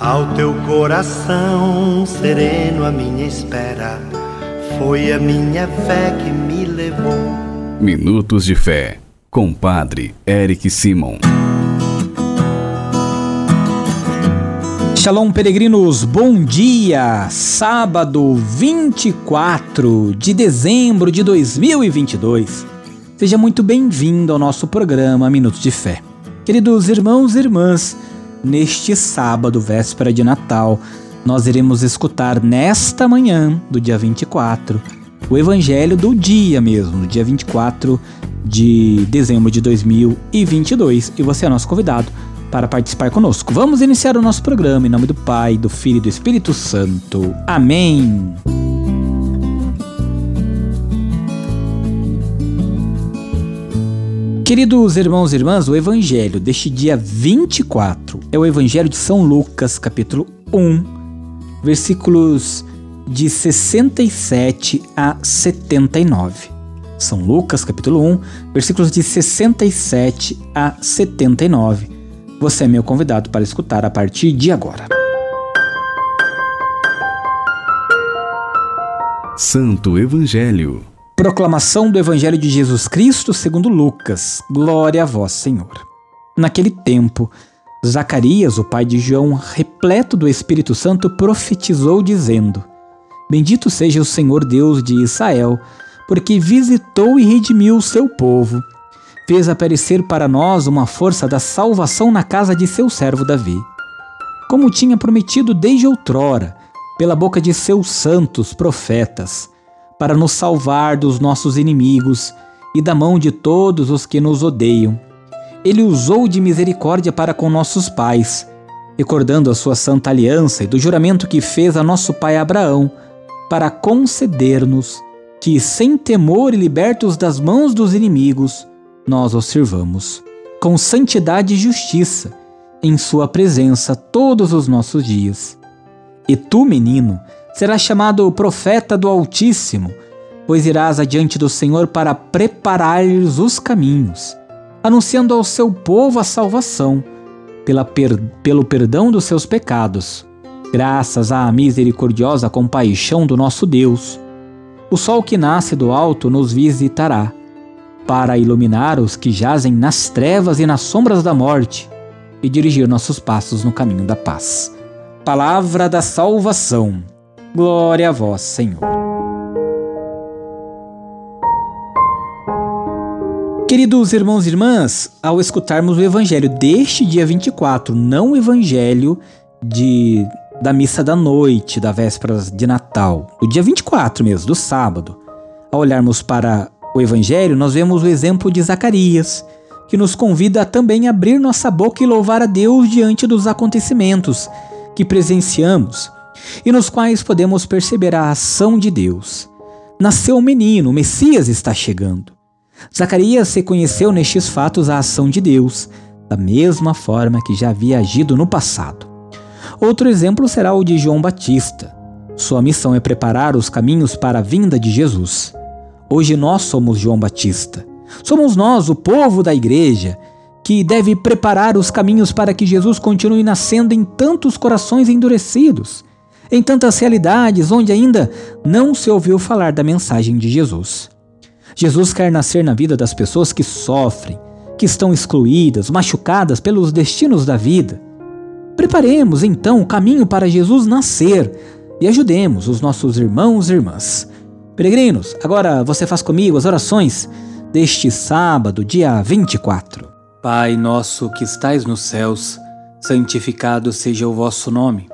Ao teu coração sereno, a minha espera foi a minha fé que me levou. Minutos de Fé, com Padre Eric Simon. Shalom, peregrinos, bom dia! Sábado 24 de dezembro de 2022. Seja muito bem-vindo ao nosso programa Minutos de Fé. Queridos irmãos e irmãs, neste sábado, véspera de Natal, nós iremos escutar nesta manhã do dia 24 o evangelho do dia mesmo, do dia 24 de dezembro de 2022, e você é nosso convidado para participar conosco. Vamos iniciar o nosso programa em nome do Pai, do Filho e do Espírito Santo. Amém. Queridos irmãos e irmãs, o evangelho deste dia 24 é o evangelho de São Lucas, capítulo 1, versículos de 67 a 79. São Lucas, capítulo 1, versículos de 67 a 79. Você é meu convidado para escutar a partir de agora. Santo Evangelho Proclamação do Evangelho de Jesus Cristo segundo Lucas. Glória a vós, Senhor. Naquele tempo, Zacarias, o pai de João, repleto do Espírito Santo, profetizou dizendo: Bendito seja o Senhor Deus de Israel, porque visitou e redimiu o seu povo. Fez aparecer para nós uma força da salvação na casa de seu servo Davi. Como tinha prometido desde outrora, pela boca de seus santos profetas para nos salvar dos nossos inimigos e da mão de todos os que nos odeiam. Ele usou de misericórdia para com nossos pais, recordando a sua santa aliança e do juramento que fez a nosso pai Abraão, para conceder-nos que, sem temor e libertos das mãos dos inimigos, nós os sirvamos, com santidade e justiça, em Sua presença todos os nossos dias. E tu, menino, serás chamado profeta do Altíssimo, pois irás adiante do Senhor para preparar-lhes os caminhos, anunciando ao seu povo a salvação, pela per pelo perdão dos seus pecados, graças à misericordiosa compaixão do nosso Deus. O sol que nasce do alto nos visitará, para iluminar os que jazem nas trevas e nas sombras da morte, e dirigir nossos passos no caminho da paz. Palavra da salvação. Glória a vós, Senhor. Queridos irmãos e irmãs, ao escutarmos o evangelho deste dia 24, não o evangelho de da missa da noite, da véspera de Natal, do dia 24 mesmo, do sábado, ao olharmos para o evangelho, nós vemos o exemplo de Zacarias, que nos convida a também abrir nossa boca e louvar a Deus diante dos acontecimentos que presenciamos e nos quais podemos perceber a ação de Deus. Nasceu um menino, o Messias está chegando. Zacarias reconheceu nestes fatos a ação de Deus, da mesma forma que já havia agido no passado. Outro exemplo será o de João Batista. Sua missão é preparar os caminhos para a vinda de Jesus. Hoje nós somos João Batista. Somos nós, o povo da igreja, que deve preparar os caminhos para que Jesus continue nascendo em tantos corações endurecidos em tantas realidades onde ainda não se ouviu falar da mensagem de Jesus. Jesus quer nascer na vida das pessoas que sofrem, que estão excluídas, machucadas pelos destinos da vida. Preparemos então o caminho para Jesus nascer e ajudemos os nossos irmãos e irmãs. Peregrinos, agora você faz comigo as orações deste sábado, dia 24. Pai nosso que estais nos céus, santificado seja o vosso nome.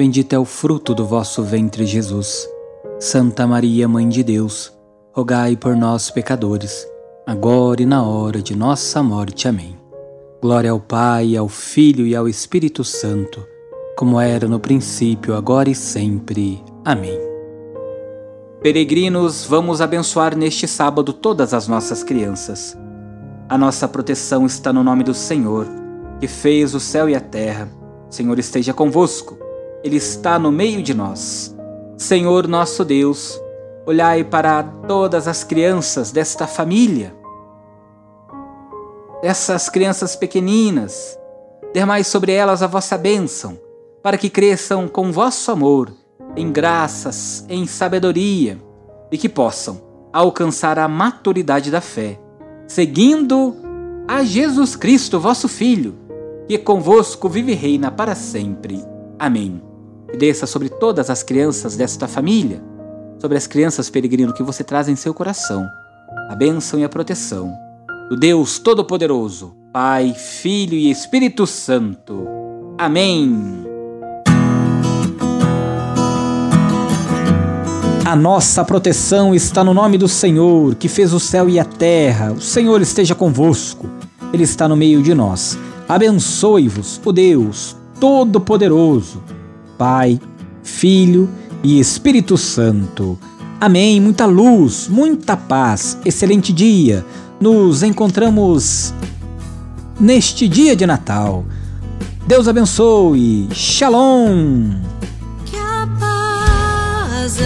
Bendito é o fruto do vosso ventre, Jesus. Santa Maria, Mãe de Deus, rogai por nós, pecadores, agora e na hora de nossa morte. Amém. Glória ao Pai, ao Filho e ao Espírito Santo como era no princípio, agora e sempre. Amém. Peregrinos, vamos abençoar neste sábado todas as nossas crianças. A nossa proteção está no nome do Senhor, que fez o céu e a terra. O Senhor esteja convosco, Ele está no meio de nós. Senhor nosso Deus, olhai para todas as crianças desta família, dessas crianças pequeninas, dermai sobre elas a vossa bênção para que cresçam com vosso amor, em graças, em sabedoria, e que possam alcançar a maturidade da fé, seguindo a Jesus Cristo, vosso Filho, que convosco vive e reina para sempre. Amém. E desça sobre todas as crianças desta família, sobre as crianças peregrino que você traz em seu coração, a bênção e a proteção do Deus Todo-Poderoso, Pai, Filho e Espírito Santo. Amém. A nossa proteção está no nome do Senhor, que fez o céu e a terra. O Senhor esteja convosco, Ele está no meio de nós. Abençoe-vos, o Deus Todo-Poderoso, Pai, Filho e Espírito Santo. Amém. Muita luz, muita paz. Excelente dia. Nos encontramos neste dia de Natal. Deus abençoe. Shalom. Que a paz